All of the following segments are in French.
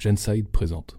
Genside présente.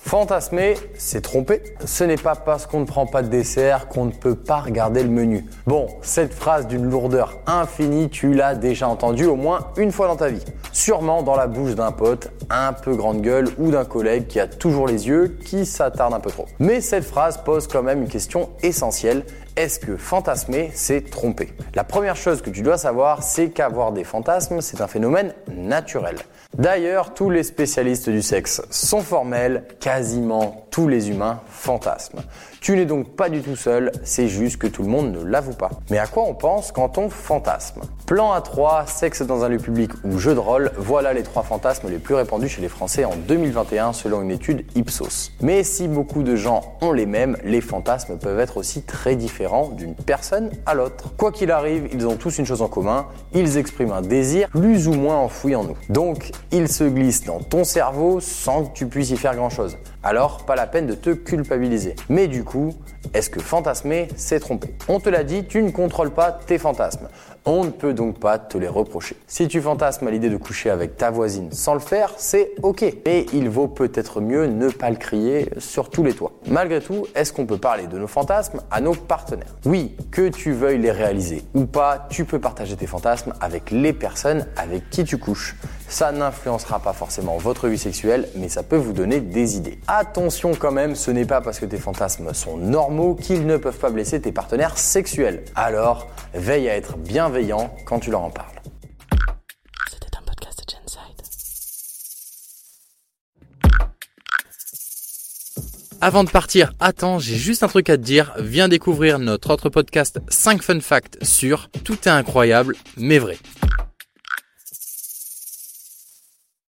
Fantasmer, c'est tromper. Ce n'est pas parce qu'on ne prend pas de dessert qu'on ne peut pas regarder le menu. Bon, cette phrase d'une lourdeur infinie, tu l'as déjà entendue au moins une fois dans ta vie. Sûrement dans la bouche d'un pote un peu grande gueule ou d'un collègue qui a toujours les yeux qui s'attarde un peu trop. Mais cette phrase pose quand même une question essentielle. Est-ce que fantasmer, c'est tromper? La première chose que tu dois savoir, c'est qu'avoir des fantasmes, c'est un phénomène naturel. D'ailleurs, tous les spécialistes du sexe sont formels, quasiment tous les humains fantasment. Tu n'es donc pas du tout seul, c'est juste que tout le monde ne l'avoue pas. Mais à quoi on pense quand on fantasme? Plan A3, sexe dans un lieu public ou jeu de rôle, voilà les trois fantasmes les plus répandus chez les Français en 2021 selon une étude Ipsos. Mais si beaucoup de gens ont les mêmes, les fantasmes peuvent être aussi très différents d'une personne à l'autre. Quoi qu'il arrive, ils ont tous une chose en commun, ils expriment un désir plus ou moins enfoui en nous. Donc, ils se glissent dans ton cerveau sans que tu puisses y faire grand chose. Alors, pas la peine de te culpabiliser. Mais du coup, est-ce que fantasmer, c'est tromper? On te l'a dit, tu ne contrôles pas tes fantasmes. On ne peut donc pas te les reprocher. Si tu fantasmes à l'idée de coucher avec ta voisine sans le faire, c'est ok. Mais il vaut peut-être mieux ne pas le crier sur tous les toits. Malgré tout, est-ce qu'on peut parler de nos fantasmes à nos partenaires? Oui, que tu veuilles les réaliser ou pas, tu peux partager tes fantasmes avec les personnes avec qui tu couches. Ça n'influencera pas forcément votre vie sexuelle, mais ça peut vous donner des idées. Attention quand même, ce n'est pas parce que tes fantasmes sont normaux qu'ils ne peuvent pas blesser tes partenaires sexuels. Alors, veille à être bienveillant quand tu leur en parles. C'était un podcast de Genside. Avant de partir, attends, j'ai juste un truc à te dire. Viens découvrir notre autre podcast 5 fun facts sur Tout est incroyable, mais vrai.